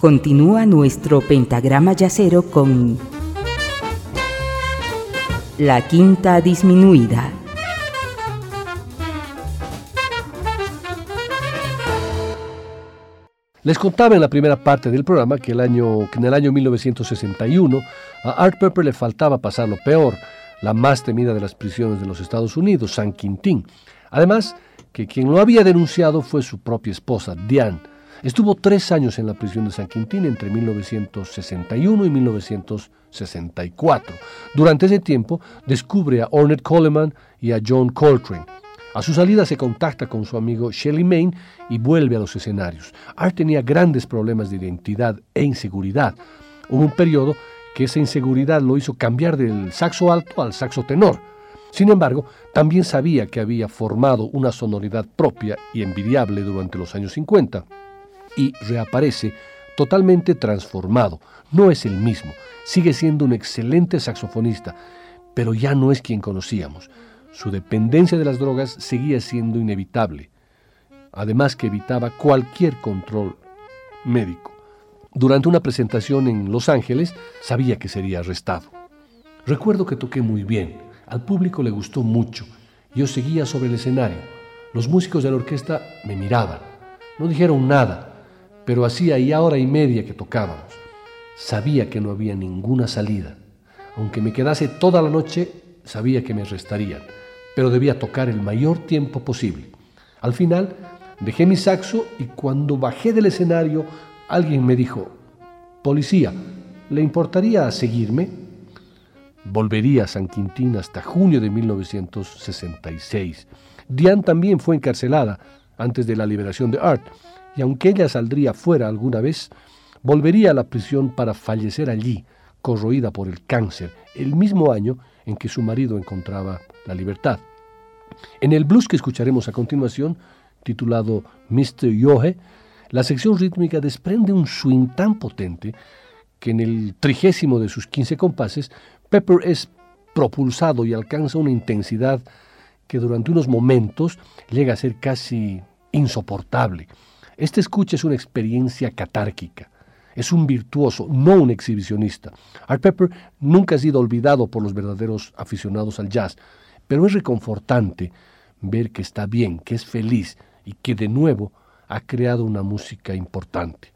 Continúa nuestro pentagrama yacero con la quinta disminuida. Les contaba en la primera parte del programa que, el año, que en el año 1961 a Art Pepper le faltaba pasar lo peor, la más temida de las prisiones de los Estados Unidos, San Quintín. Además, que quien lo había denunciado fue su propia esposa, Diane. Estuvo tres años en la prisión de San Quintín entre 1961 y 1964. Durante ese tiempo descubre a Ornette Coleman y a John Coltrane. A su salida se contacta con su amigo Shelley Main y vuelve a los escenarios. Art tenía grandes problemas de identidad e inseguridad. Hubo un periodo que esa inseguridad lo hizo cambiar del saxo alto al saxo tenor. Sin embargo, también sabía que había formado una sonoridad propia y envidiable durante los años 50 y reaparece totalmente transformado. No es el mismo, sigue siendo un excelente saxofonista, pero ya no es quien conocíamos. Su dependencia de las drogas seguía siendo inevitable, además que evitaba cualquier control médico. Durante una presentación en Los Ángeles sabía que sería arrestado. Recuerdo que toqué muy bien, al público le gustó mucho. Yo seguía sobre el escenario. Los músicos de la orquesta me miraban. No dijeron nada, pero hacía ya hora y media que tocábamos. Sabía que no había ninguna salida. Aunque me quedase toda la noche, sabía que me arrestarían pero debía tocar el mayor tiempo posible. Al final, dejé mi saxo y cuando bajé del escenario, alguien me dijo, Policía, ¿le importaría seguirme? Volvería a San Quintín hasta junio de 1966. Diane también fue encarcelada antes de la liberación de Art, y aunque ella saldría fuera alguna vez, volvería a la prisión para fallecer allí, corroída por el cáncer, el mismo año en que su marido encontraba la libertad. En el blues que escucharemos a continuación, titulado Mr. Yohe, la sección rítmica desprende un swing tan potente que en el trigésimo de sus 15 compases, Pepper es propulsado y alcanza una intensidad que durante unos momentos llega a ser casi insoportable. Este escucha es una experiencia catárquica. Es un virtuoso, no un exhibicionista. Art Pepper nunca ha sido olvidado por los verdaderos aficionados al jazz, pero es reconfortante ver que está bien, que es feliz y que de nuevo ha creado una música importante.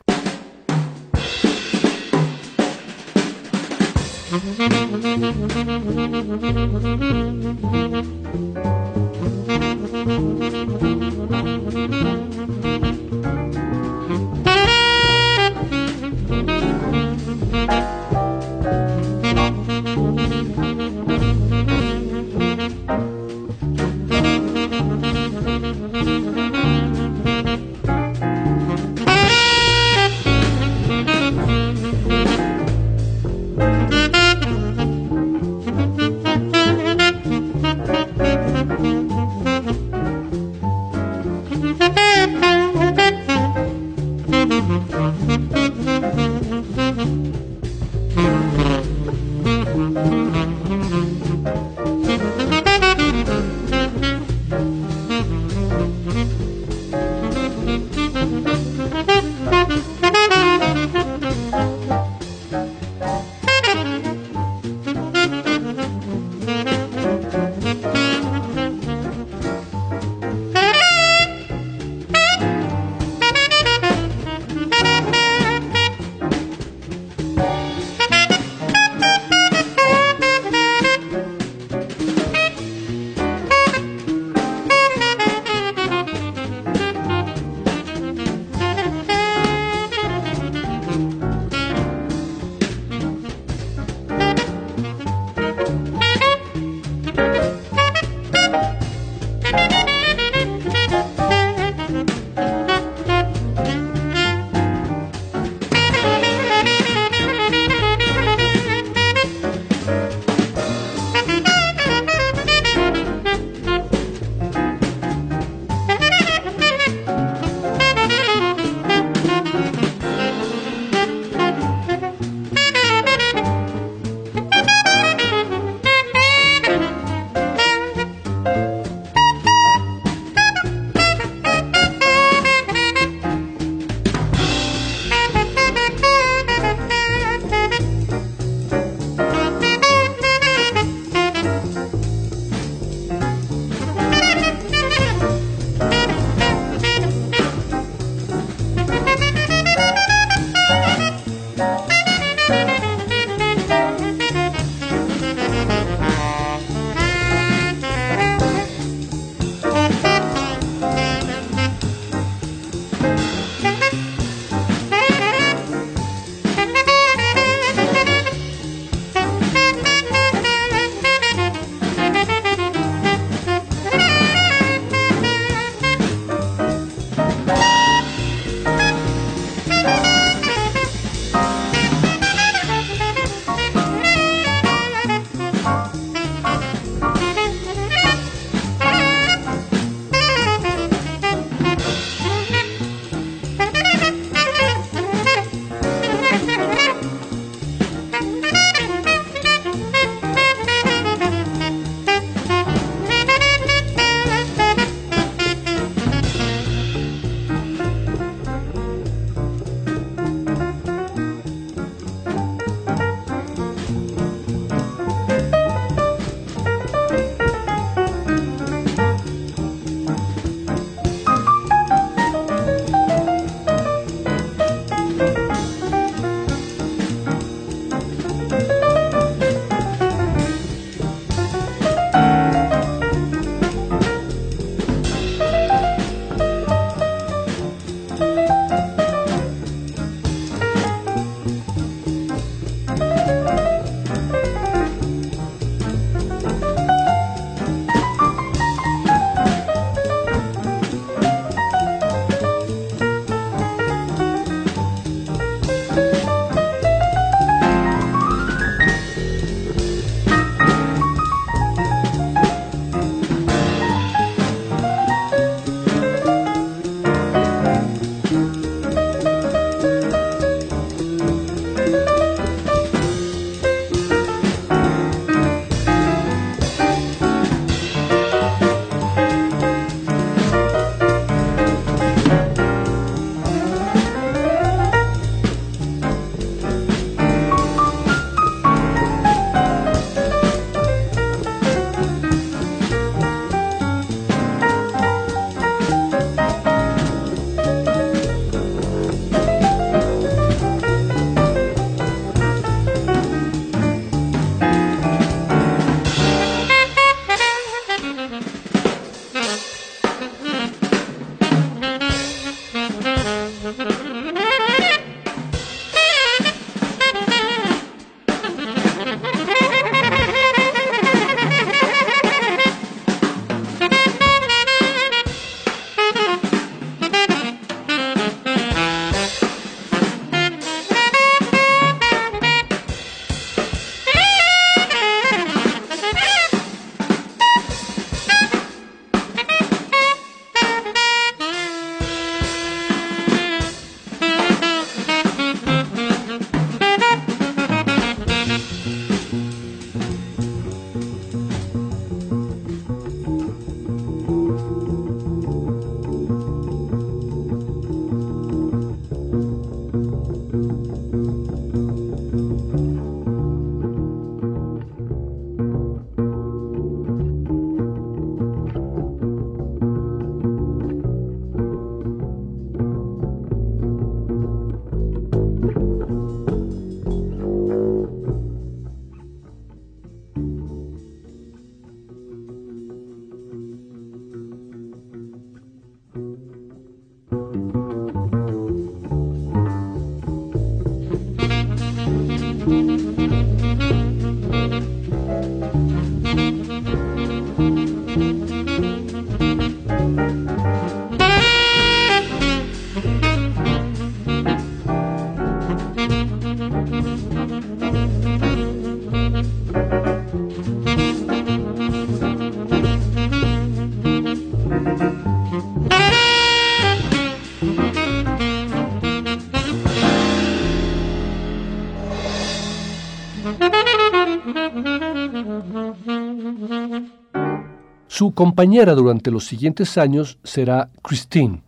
Su compañera durante los siguientes años será Christine.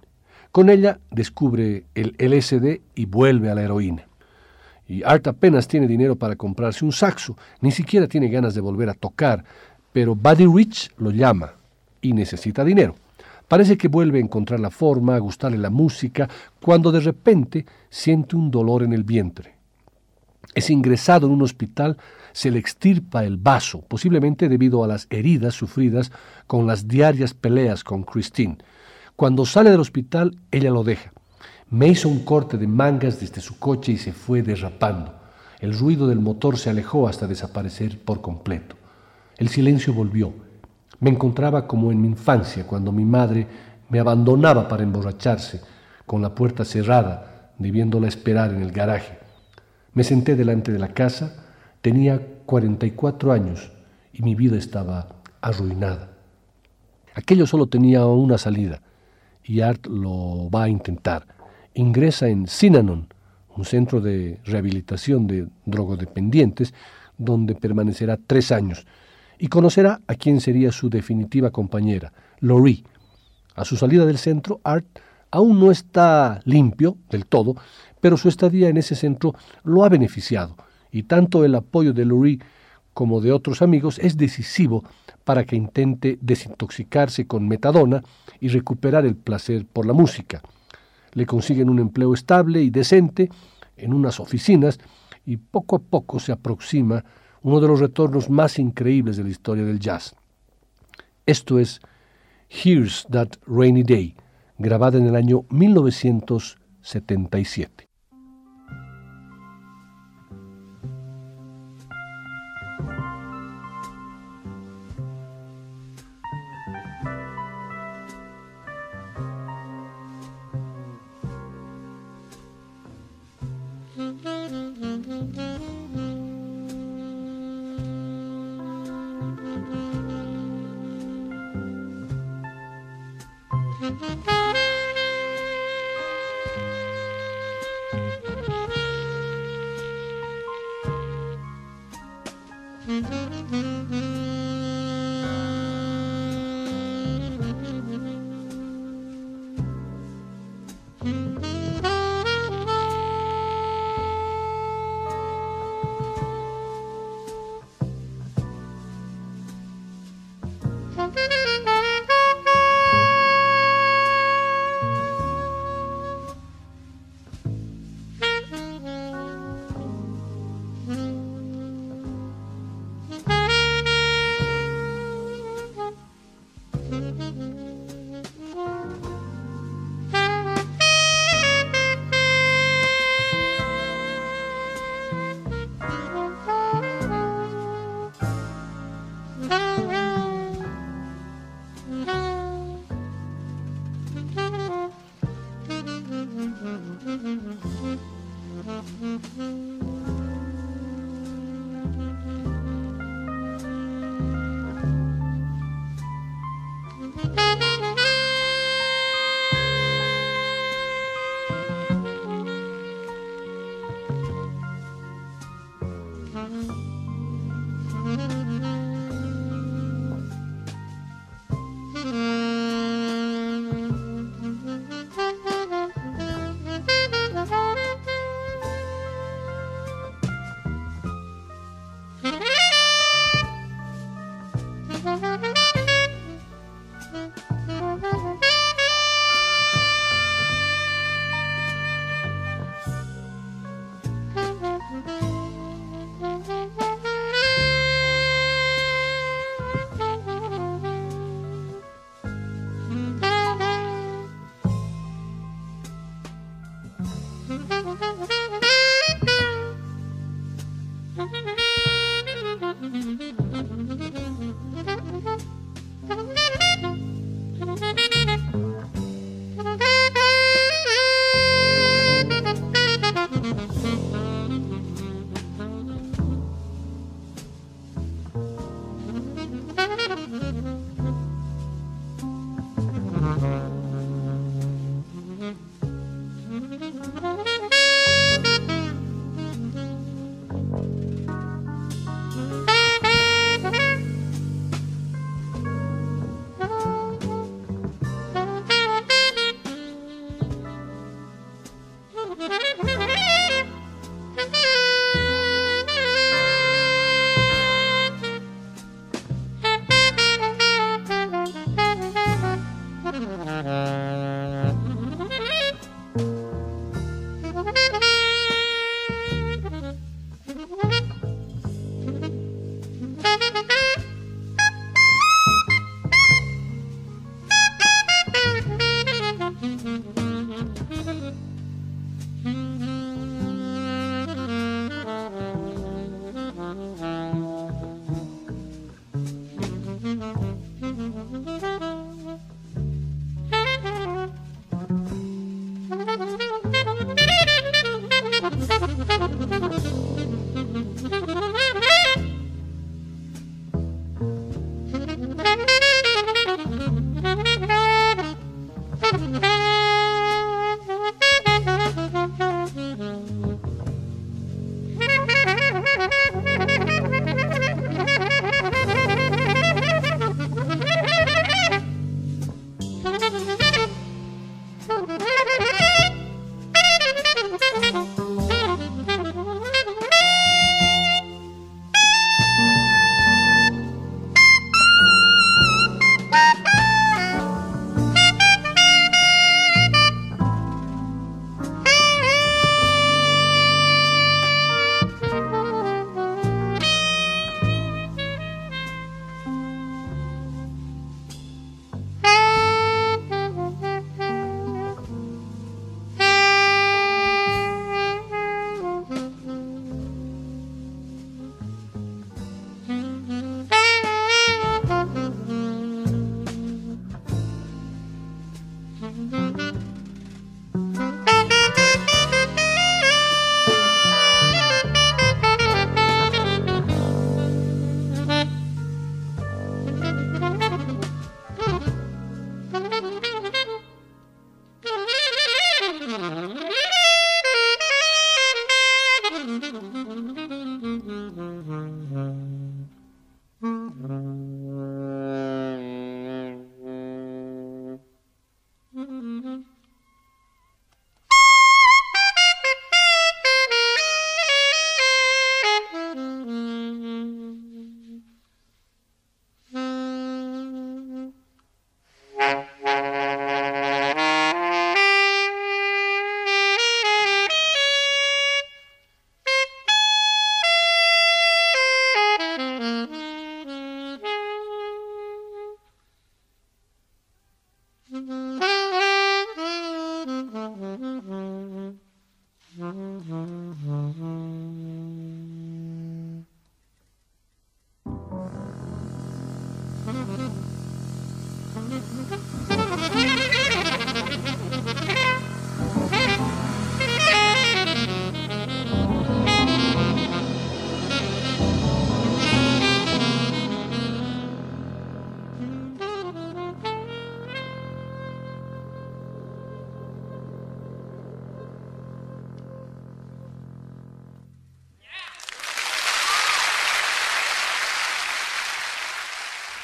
Con ella descubre el LSD y vuelve a la heroína. Y Art apenas tiene dinero para comprarse un saxo, ni siquiera tiene ganas de volver a tocar, pero Buddy Rich lo llama y necesita dinero. Parece que vuelve a encontrar la forma, a gustarle la música, cuando de repente siente un dolor en el vientre. Es ingresado en un hospital, se le extirpa el vaso, posiblemente debido a las heridas sufridas con las diarias peleas con Christine. Cuando sale del hospital, ella lo deja. Me hizo un corte de mangas desde su coche y se fue derrapando. El ruido del motor se alejó hasta desaparecer por completo. El silencio volvió. Me encontraba como en mi infancia, cuando mi madre me abandonaba para emborracharse, con la puerta cerrada, debiéndola esperar en el garaje. Me senté delante de la casa, tenía 44 años y mi vida estaba arruinada. Aquello solo tenía una salida y Art lo va a intentar. Ingresa en Sinanon, un centro de rehabilitación de drogodependientes, donde permanecerá tres años y conocerá a quien sería su definitiva compañera, Laurie. A su salida del centro, Art aún no está limpio del todo, pero su estadía en ese centro lo ha beneficiado, y tanto el apoyo de Laurie como de otros amigos es decisivo para que intente desintoxicarse con metadona y recuperar el placer por la música. Le consiguen un empleo estable y decente en unas oficinas y poco a poco se aproxima uno de los retornos más increíbles de la historia del jazz. Esto es Here's That Rainy Day, grabada en el año 1977.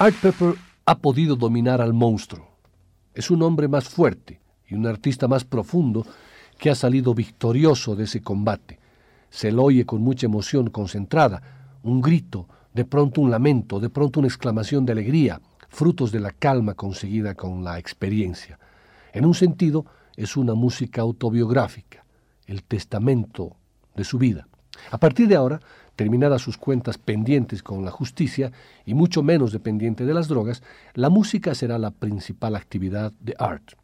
Art Pepper ha podido dominar al monstruo. Es un hombre más fuerte y un artista más profundo que ha salido victorioso de ese combate. Se lo oye con mucha emoción concentrada, un grito, de pronto un lamento, de pronto una exclamación de alegría, frutos de la calma conseguida con la experiencia. En un sentido, es una música autobiográfica, el testamento de su vida. A partir de ahora, terminadas sus cuentas pendientes con la justicia y mucho menos dependiente de las drogas, la música será la principal actividad de Art.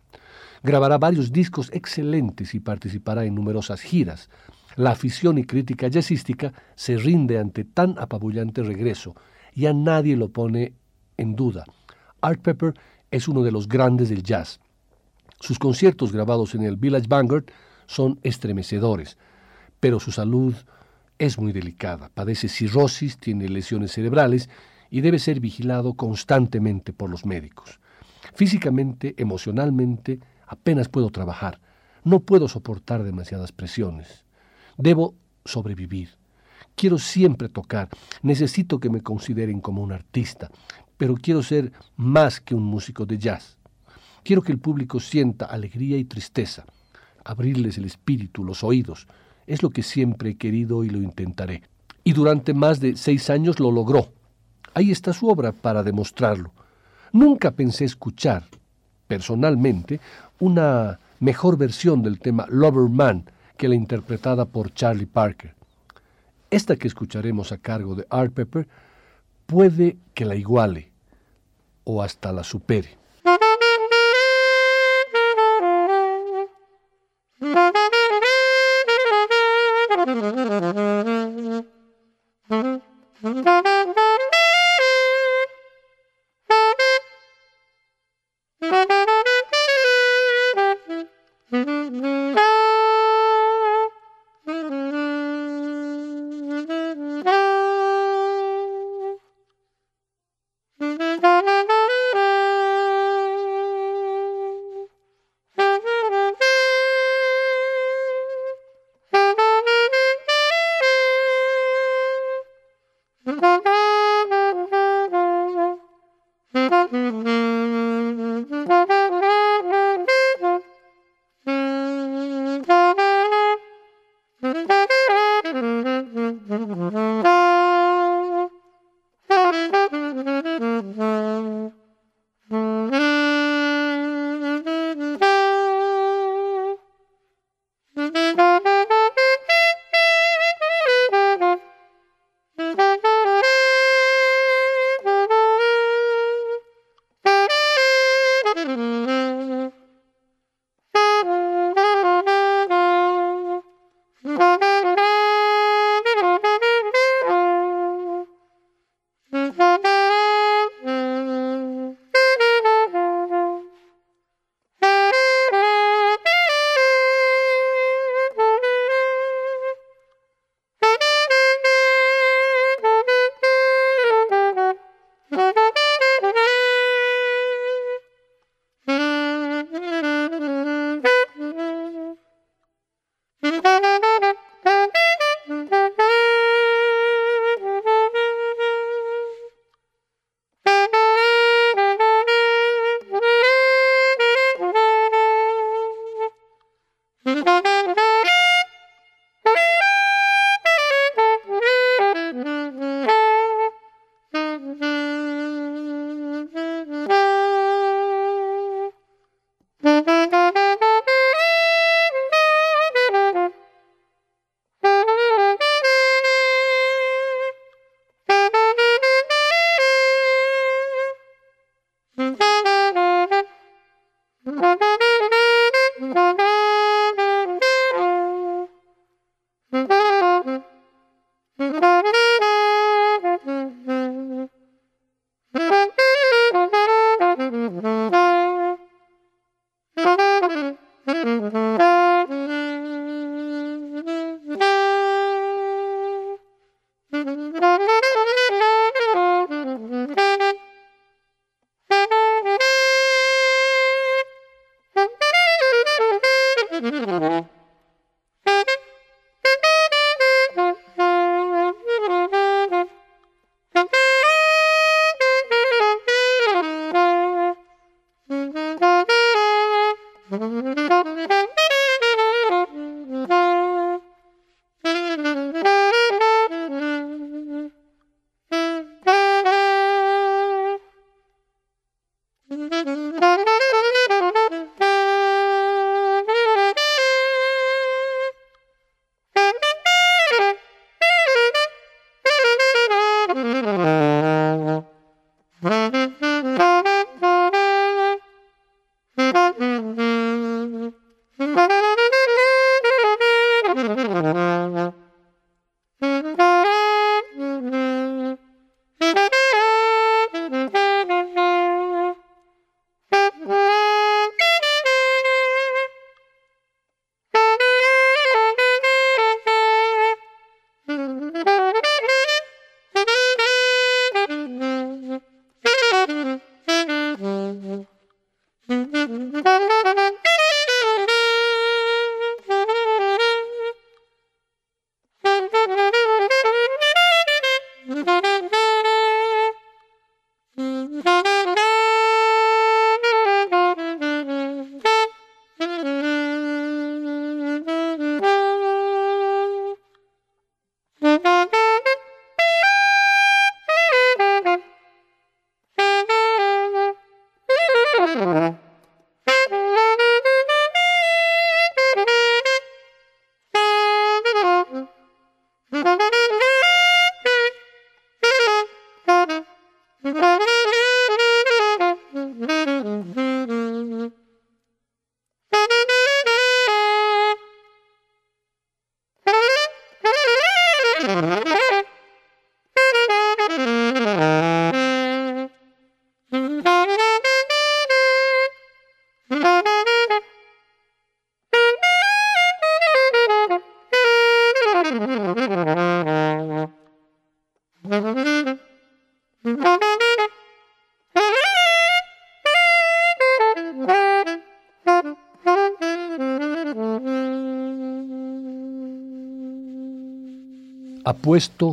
Grabará varios discos excelentes y participará en numerosas giras. La afición y crítica jazzística se rinde ante tan apabullante regreso y a nadie lo pone en duda. Art Pepper es uno de los grandes del jazz. Sus conciertos grabados en el Village Vanguard son estremecedores, pero su salud es muy delicada. Padece cirrosis, tiene lesiones cerebrales y debe ser vigilado constantemente por los médicos. Físicamente, emocionalmente, apenas puedo trabajar. No puedo soportar demasiadas presiones. Debo sobrevivir. Quiero siempre tocar. Necesito que me consideren como un artista, pero quiero ser más que un músico de jazz. Quiero que el público sienta alegría y tristeza, abrirles el espíritu, los oídos. Es lo que siempre he querido y lo intentaré. Y durante más de seis años lo logró. Ahí está su obra para demostrarlo. Nunca pensé escuchar, personalmente, una mejor versión del tema Lover Man que la interpretada por Charlie Parker. Esta que escucharemos a cargo de Art Pepper puede que la iguale o hasta la supere.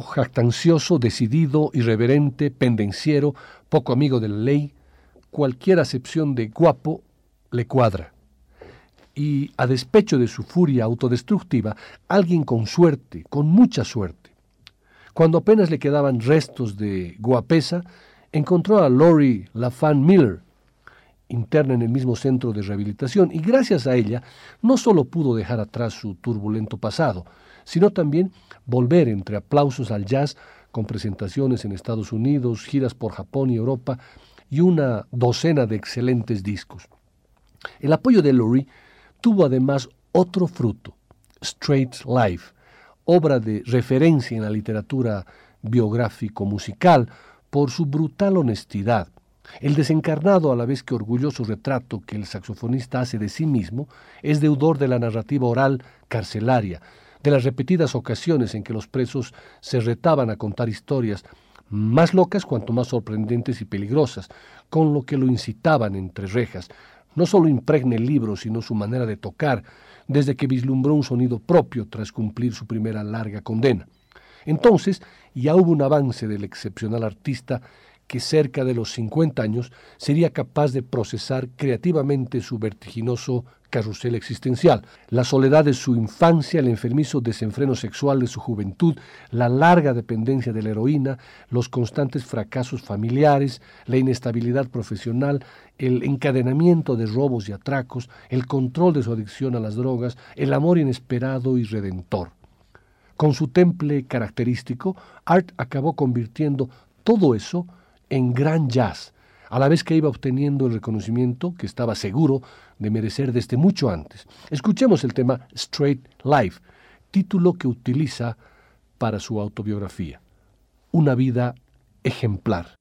Jactancioso, decidido, irreverente, pendenciero, poco amigo de la ley, cualquier acepción de guapo le cuadra. Y a despecho de su furia autodestructiva, alguien con suerte, con mucha suerte. Cuando apenas le quedaban restos de guapesa, encontró a Lori LaFan Miller, interna en el mismo centro de rehabilitación, y gracias a ella no solo pudo dejar atrás su turbulento pasado, sino también volver entre aplausos al jazz con presentaciones en Estados Unidos, giras por Japón y Europa y una docena de excelentes discos. El apoyo de Laurie tuvo además otro fruto, Straight Life, obra de referencia en la literatura biográfico-musical por su brutal honestidad, el desencarnado a la vez que orgulloso retrato que el saxofonista hace de sí mismo es deudor de la narrativa oral carcelaria, de las repetidas ocasiones en que los presos se retaban a contar historias más locas cuanto más sorprendentes y peligrosas, con lo que lo incitaban entre rejas. No solo impregna el libro, sino su manera de tocar, desde que vislumbró un sonido propio tras cumplir su primera larga condena. Entonces ya hubo un avance del excepcional artista que cerca de los 50 años sería capaz de procesar creativamente su vertiginoso carrusel existencial, la soledad de su infancia, el enfermizo desenfreno sexual de su juventud, la larga dependencia de la heroína, los constantes fracasos familiares, la inestabilidad profesional, el encadenamiento de robos y atracos, el control de su adicción a las drogas, el amor inesperado y redentor. Con su temple característico, Art acabó convirtiendo todo eso en gran jazz, a la vez que iba obteniendo el reconocimiento que estaba seguro de merecer desde mucho antes. Escuchemos el tema Straight Life, título que utiliza para su autobiografía. Una vida ejemplar.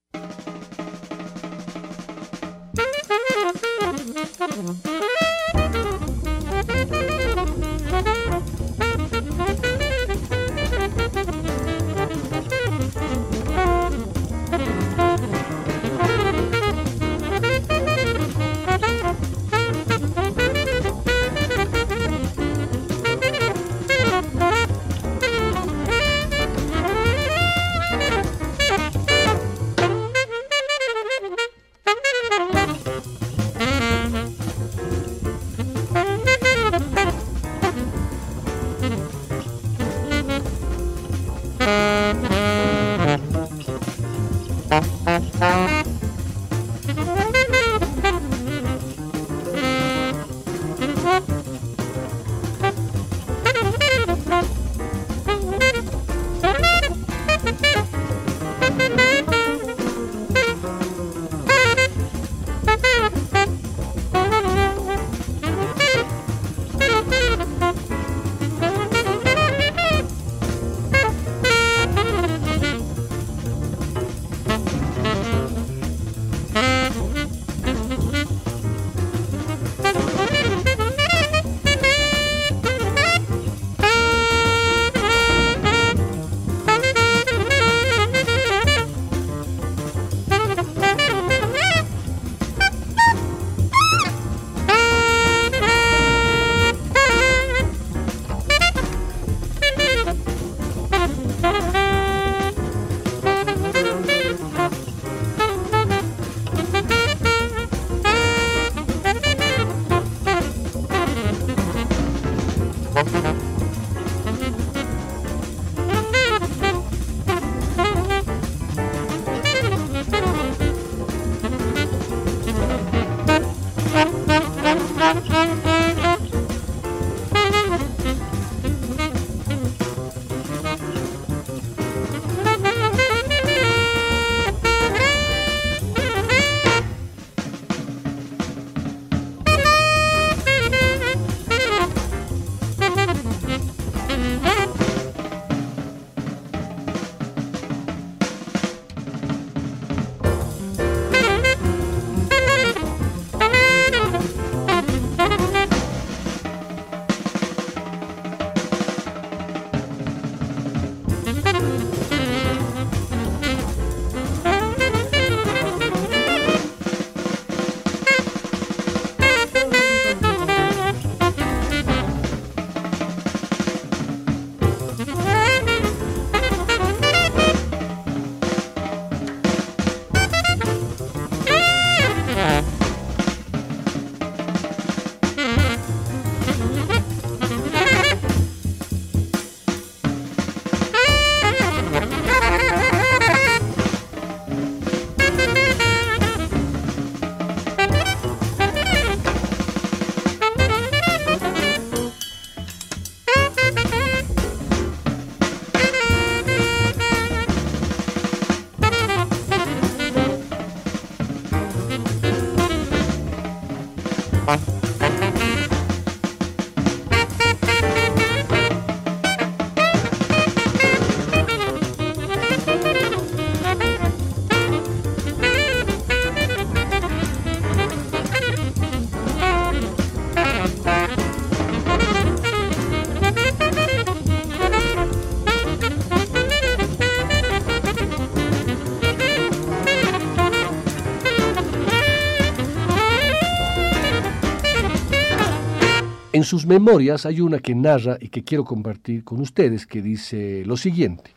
En sus memorias hay una que narra y que quiero compartir con ustedes que dice lo siguiente.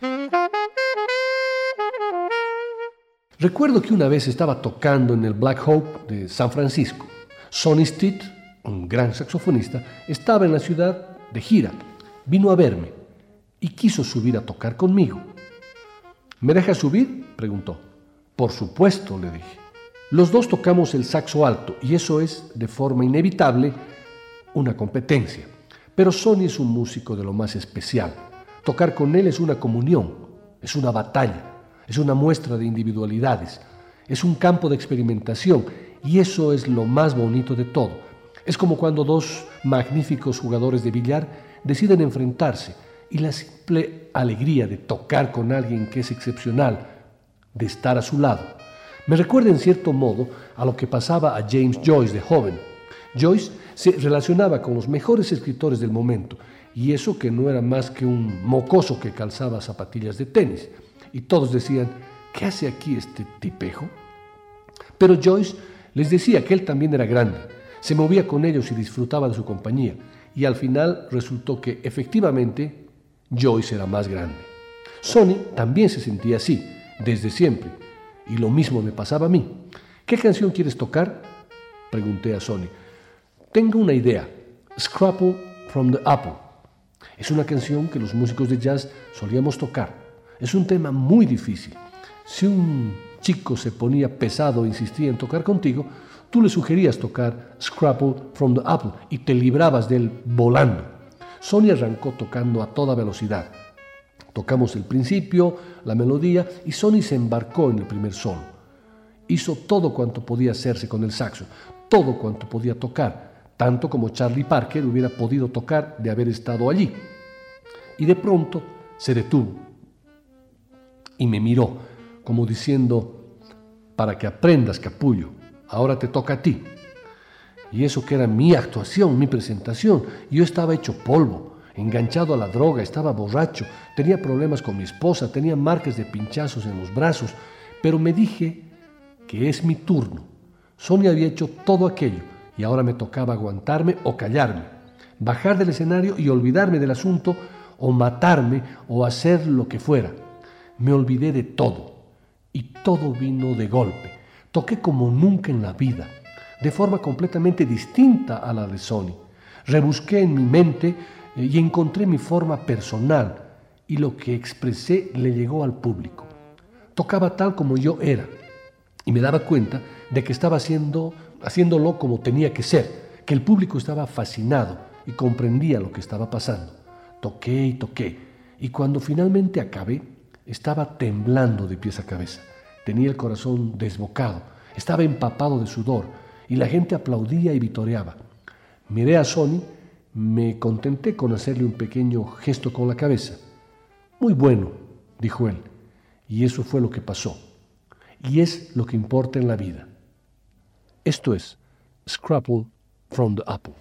Recuerdo que una vez estaba tocando en el Black Hope de San Francisco. Sonny Stitt, un gran saxofonista, estaba en la ciudad de gira. Vino a verme y quiso subir a tocar conmigo. ¿Me deja subir? preguntó. Por supuesto, le dije. Los dos tocamos el saxo alto y eso es, de forma inevitable, una competencia. Pero Sonny es un músico de lo más especial. Tocar con él es una comunión, es una batalla, es una muestra de individualidades, es un campo de experimentación y eso es lo más bonito de todo. Es como cuando dos magníficos jugadores de billar deciden enfrentarse y la simple alegría de tocar con alguien que es excepcional, de estar a su lado, me recuerda en cierto modo a lo que pasaba a James Joyce de joven. Joyce se relacionaba con los mejores escritores del momento, y eso que no era más que un mocoso que calzaba zapatillas de tenis. Y todos decían, ¿qué hace aquí este tipejo? Pero Joyce les decía que él también era grande, se movía con ellos y disfrutaba de su compañía, y al final resultó que efectivamente Joyce era más grande. Sonny también se sentía así, desde siempre, y lo mismo me pasaba a mí. ¿Qué canción quieres tocar? Pregunté a Sonny. Tengo una idea, Scrapple from the Apple. Es una canción que los músicos de jazz solíamos tocar. Es un tema muy difícil. Si un chico se ponía pesado e insistía en tocar contigo, tú le sugerías tocar Scrapple from the Apple y te librabas de él volando. Sonia arrancó tocando a toda velocidad. Tocamos el principio, la melodía y Sony se embarcó en el primer solo. Hizo todo cuanto podía hacerse con el saxo, todo cuanto podía tocar, tanto como Charlie Parker hubiera podido tocar de haber estado allí. Y de pronto se detuvo y me miró, como diciendo, para que aprendas, capullo, ahora te toca a ti y eso que era mi actuación, mi presentación. Yo estaba hecho polvo, enganchado a la droga, estaba borracho, tenía problemas con mi esposa, tenía marcas de pinchazos en los brazos, pero me dije que es mi turno. Sonia había hecho todo aquello y ahora me tocaba aguantarme o callarme, bajar del escenario y olvidarme del asunto o matarme o hacer lo que fuera. Me olvidé de todo y todo vino de golpe. Toqué como nunca en la vida de forma completamente distinta a la de Sony. Rebusqué en mi mente eh, y encontré mi forma personal y lo que expresé le llegó al público. Tocaba tal como yo era y me daba cuenta de que estaba haciendo, haciéndolo como tenía que ser, que el público estaba fascinado y comprendía lo que estaba pasando. Toqué y toqué y cuando finalmente acabé estaba temblando de pies a cabeza. Tenía el corazón desbocado, estaba empapado de sudor, y la gente aplaudía y vitoreaba. Miré a Sony, me contenté con hacerle un pequeño gesto con la cabeza. Muy bueno, dijo él, y eso fue lo que pasó. Y es lo que importa en la vida. Esto es Scrapple from the Apple.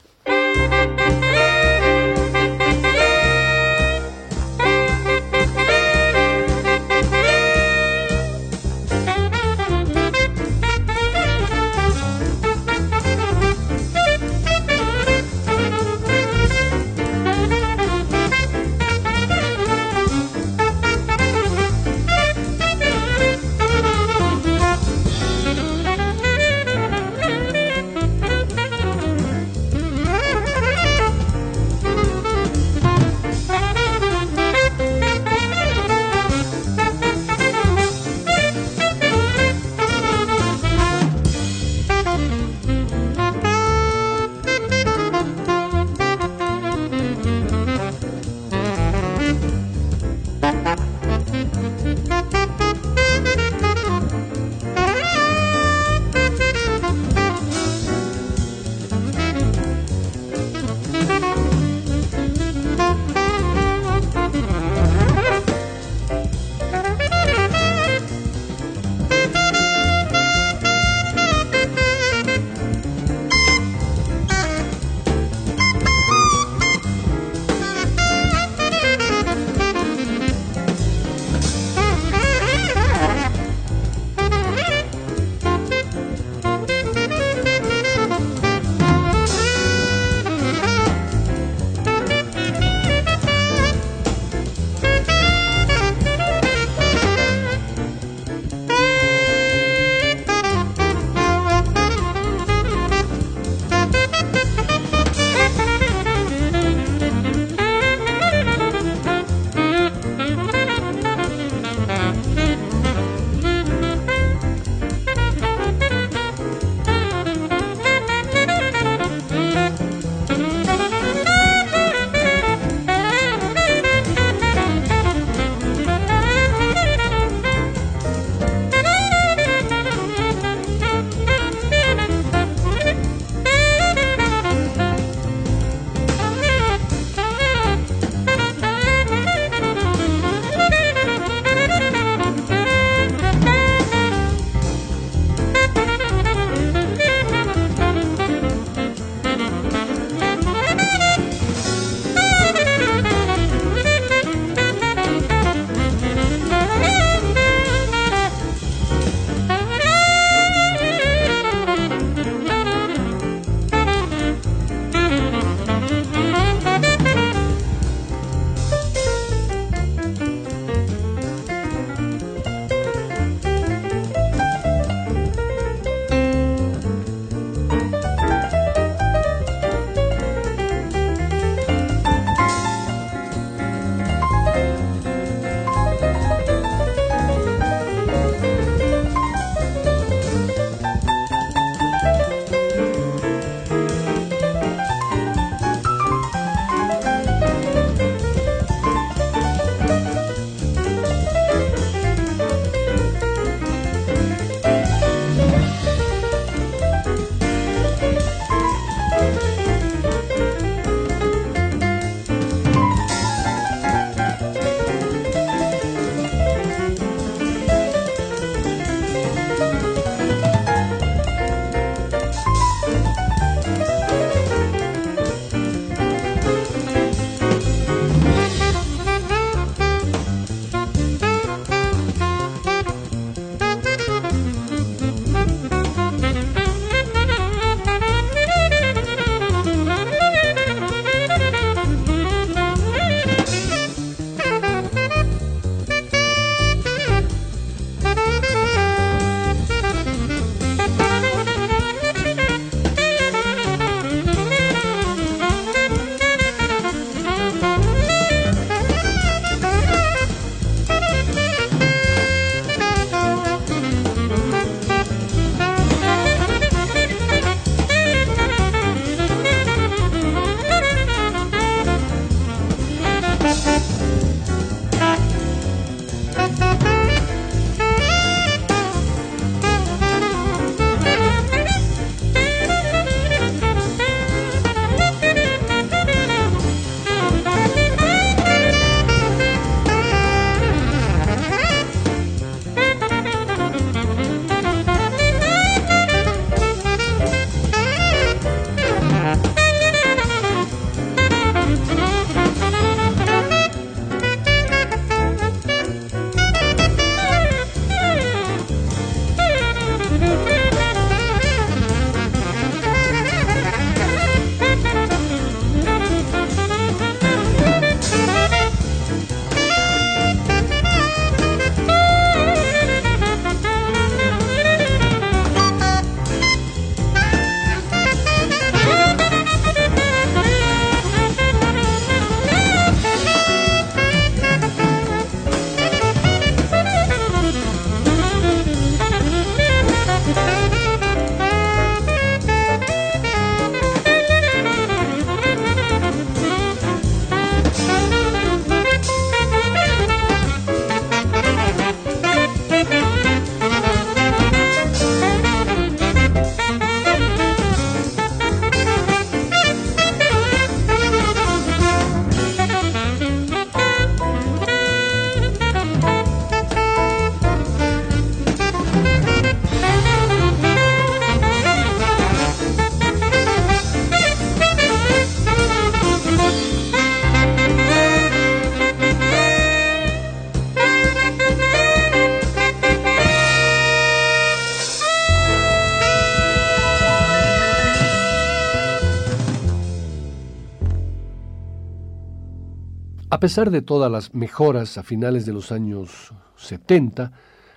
A pesar de todas las mejoras a finales de los años 70,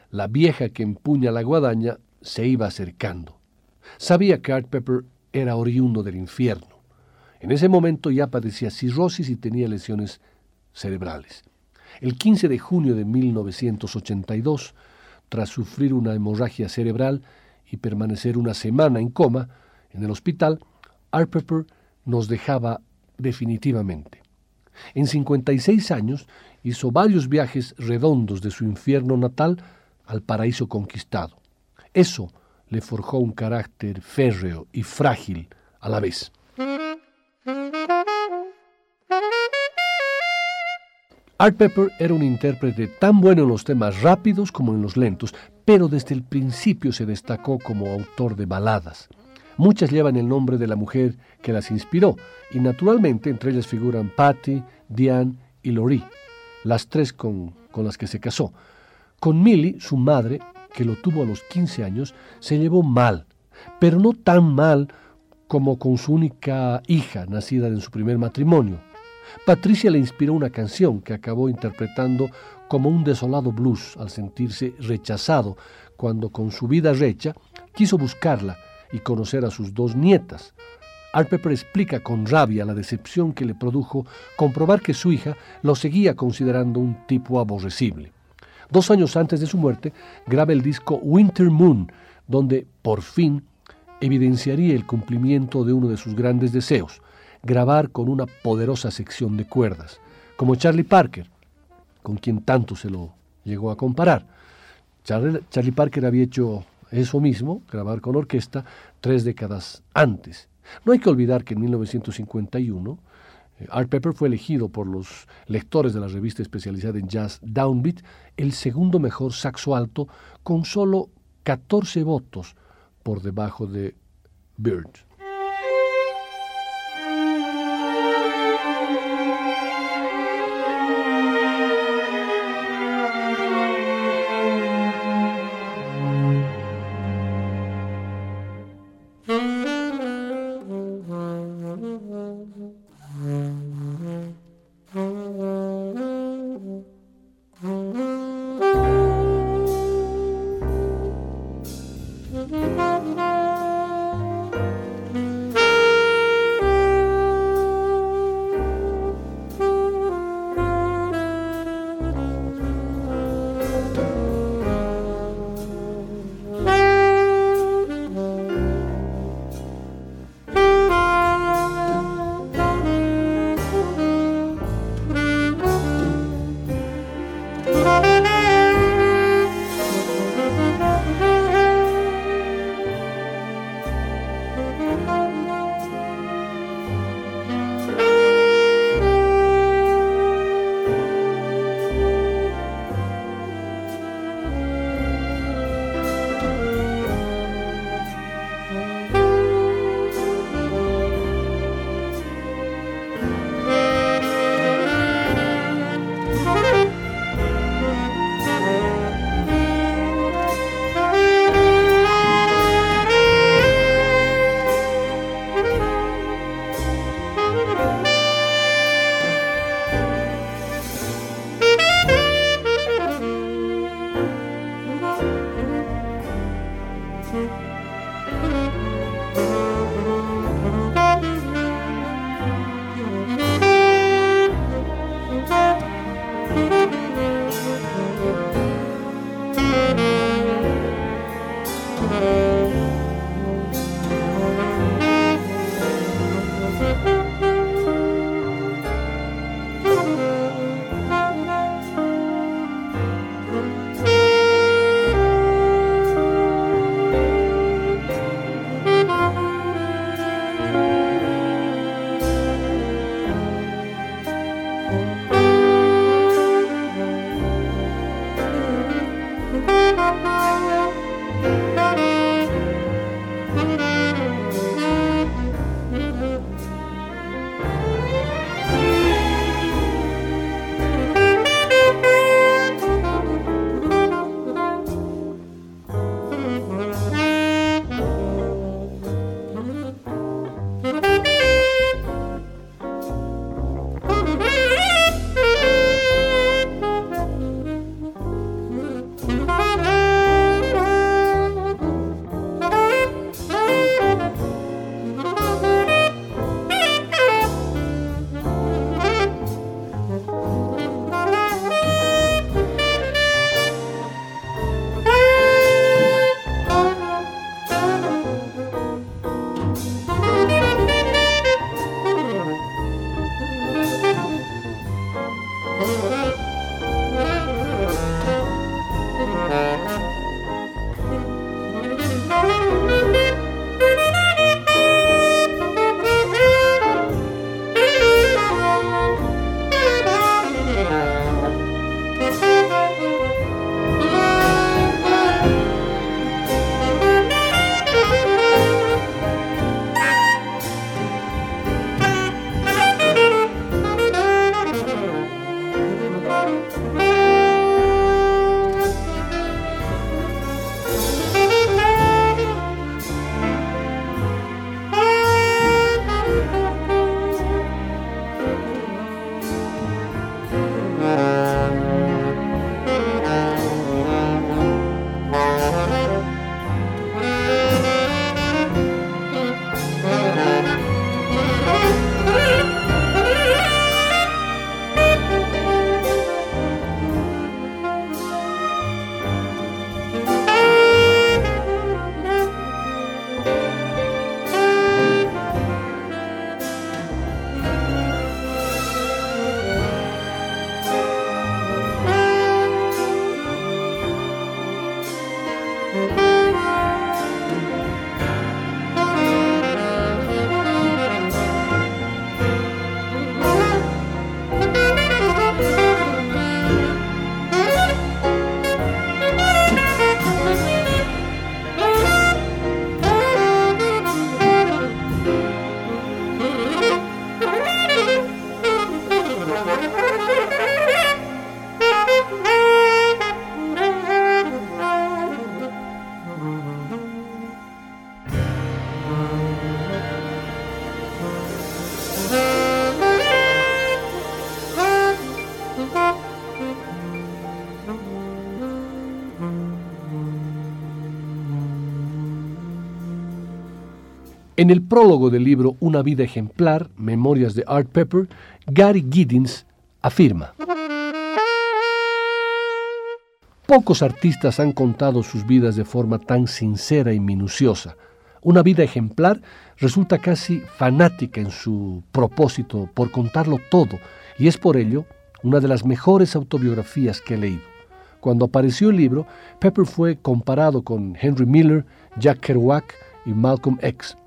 la vieja que empuña la guadaña se iba acercando. Sabía que Art Pepper era oriundo del infierno. En ese momento ya padecía cirrosis y tenía lesiones cerebrales. El 15 de junio de 1982, tras sufrir una hemorragia cerebral y permanecer una semana en coma en el hospital, Art Pepper nos dejaba definitivamente. En 56 años hizo varios viajes redondos de su infierno natal al paraíso conquistado. Eso le forjó un carácter férreo y frágil a la vez. Art Pepper era un intérprete tan bueno en los temas rápidos como en los lentos, pero desde el principio se destacó como autor de baladas. Muchas llevan el nombre de la mujer que las inspiró, y naturalmente entre ellas figuran Patty, Diane y Laurie, las tres con, con las que se casó. Con Millie, su madre, que lo tuvo a los 15 años, se llevó mal, pero no tan mal como con su única hija, nacida en su primer matrimonio. Patricia le inspiró una canción que acabó interpretando como un desolado blues al sentirse rechazado, cuando con su vida recha quiso buscarla y conocer a sus dos nietas. Art Pepper explica con rabia la decepción que le produjo comprobar que su hija lo seguía considerando un tipo aborrecible. Dos años antes de su muerte, graba el disco Winter Moon, donde por fin evidenciaría el cumplimiento de uno de sus grandes deseos, grabar con una poderosa sección de cuerdas, como Charlie Parker, con quien tanto se lo llegó a comparar. Charlie, Parker había hecho eso mismo, grabar con orquesta, tres décadas antes. No hay que olvidar que en 1951 eh, Art Pepper fue elegido por los lectores de la revista especializada en jazz Downbeat el segundo mejor saxo alto con solo 14 votos por debajo de Bird. En el prólogo del libro Una vida ejemplar, Memorias de Art Pepper, Gary Giddins afirma, Pocos artistas han contado sus vidas de forma tan sincera y minuciosa. Una vida ejemplar resulta casi fanática en su propósito por contarlo todo, y es por ello una de las mejores autobiografías que he leído. Cuando apareció el libro, Pepper fue comparado con Henry Miller, Jack Kerouac y Malcolm X.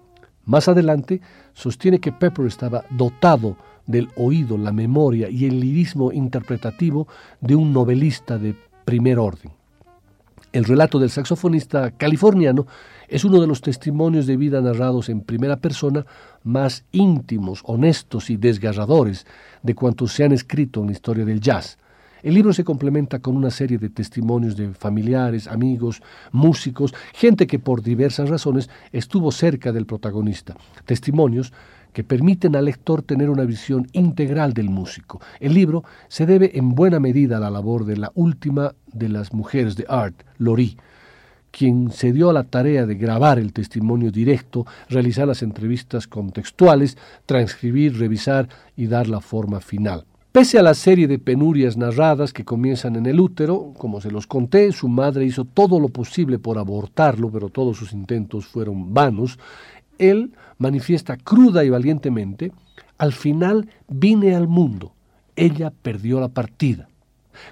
Más adelante, sostiene que Pepper estaba dotado del oído, la memoria y el lirismo interpretativo de un novelista de primer orden. El relato del saxofonista californiano es uno de los testimonios de vida narrados en primera persona más íntimos, honestos y desgarradores de cuantos se han escrito en la historia del jazz. El libro se complementa con una serie de testimonios de familiares, amigos, músicos, gente que por diversas razones estuvo cerca del protagonista. Testimonios que permiten al lector tener una visión integral del músico. El libro se debe en buena medida a la labor de la última de las mujeres de Art, Lori, quien se dio a la tarea de grabar el testimonio directo, realizar las entrevistas contextuales, transcribir, revisar y dar la forma final. Pese a la serie de penurias narradas que comienzan en el útero, como se los conté, su madre hizo todo lo posible por abortarlo, pero todos sus intentos fueron vanos. Él manifiesta cruda y valientemente, al final vine al mundo, ella perdió la partida.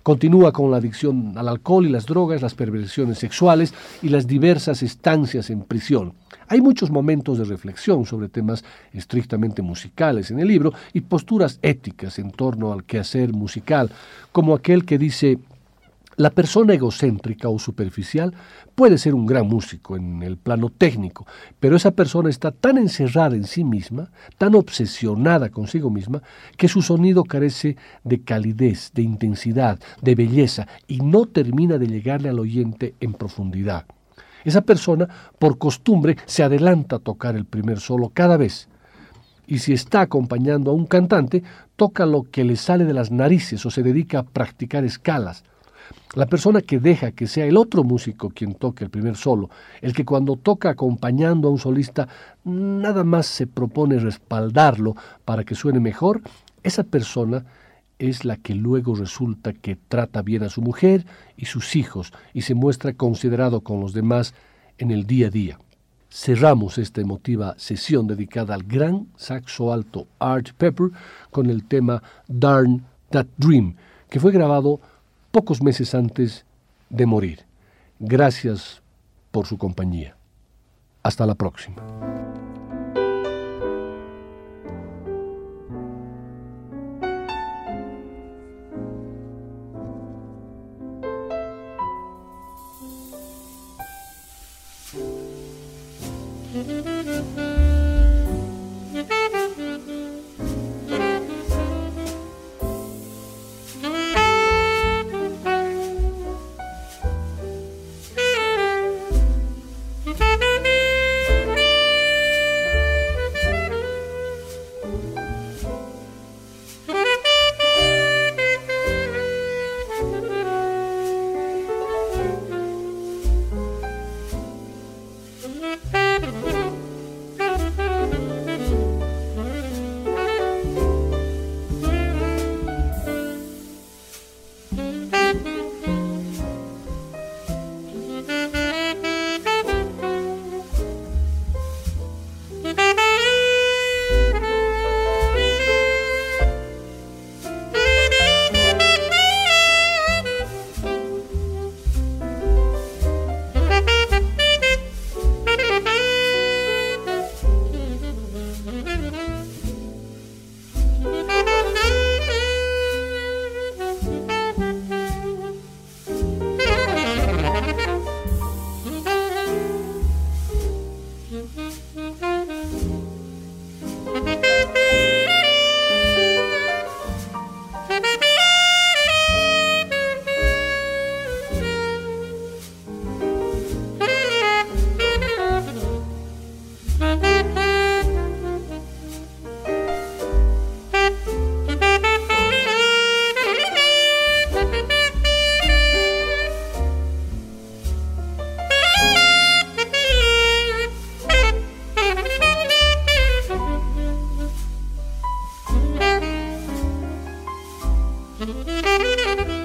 Continúa con la adicción al alcohol y las drogas, las perversiones sexuales y las diversas estancias en prisión. Hay muchos momentos de reflexión sobre temas estrictamente musicales en el libro y posturas éticas en torno al quehacer musical, como aquel que dice la persona egocéntrica o superficial puede ser un gran músico en el plano técnico, pero esa persona está tan encerrada en sí misma, tan obsesionada consigo misma, que su sonido carece de calidez, de intensidad, de belleza y no termina de llegarle al oyente en profundidad. Esa persona, por costumbre, se adelanta a tocar el primer solo cada vez. Y si está acompañando a un cantante, toca lo que le sale de las narices o se dedica a practicar escalas. La persona que deja que sea el otro músico quien toque el primer solo, el que cuando toca acompañando a un solista nada más se propone respaldarlo para que suene mejor, esa persona es la que luego resulta que trata bien a su mujer y sus hijos y se muestra considerado con los demás en el día a día. Cerramos esta emotiva sesión dedicada al gran saxo alto Art Pepper con el tema Darn That Dream, que fue grabado pocos meses antes de morir. Gracias por su compañía. Hasta la próxima. Thank you.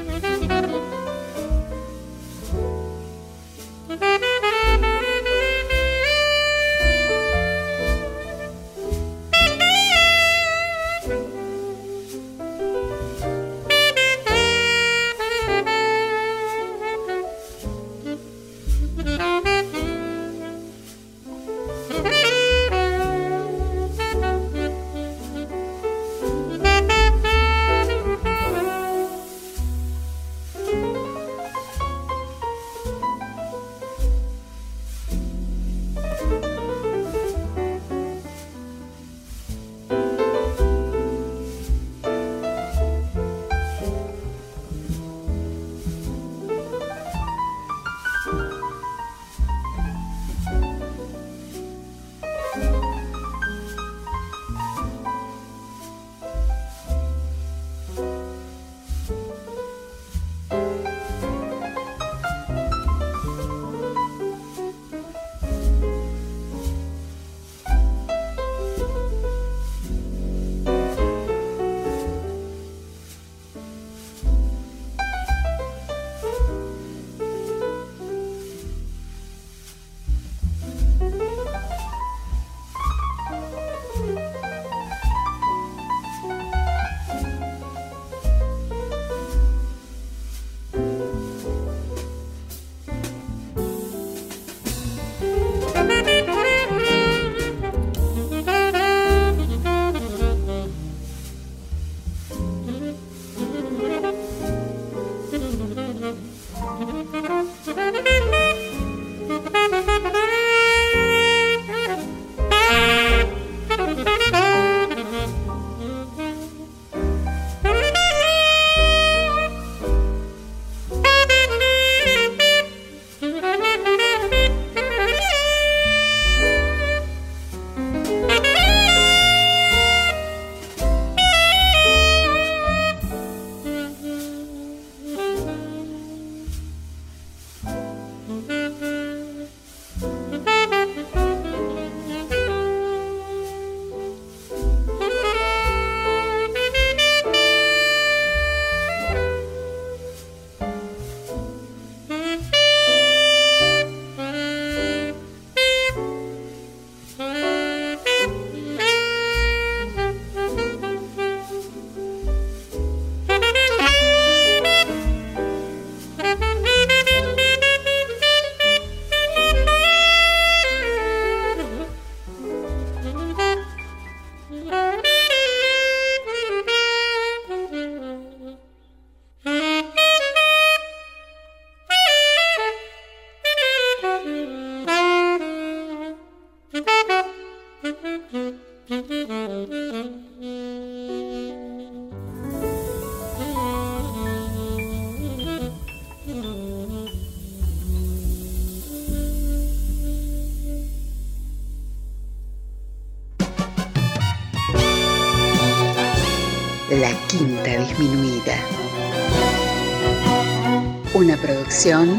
Una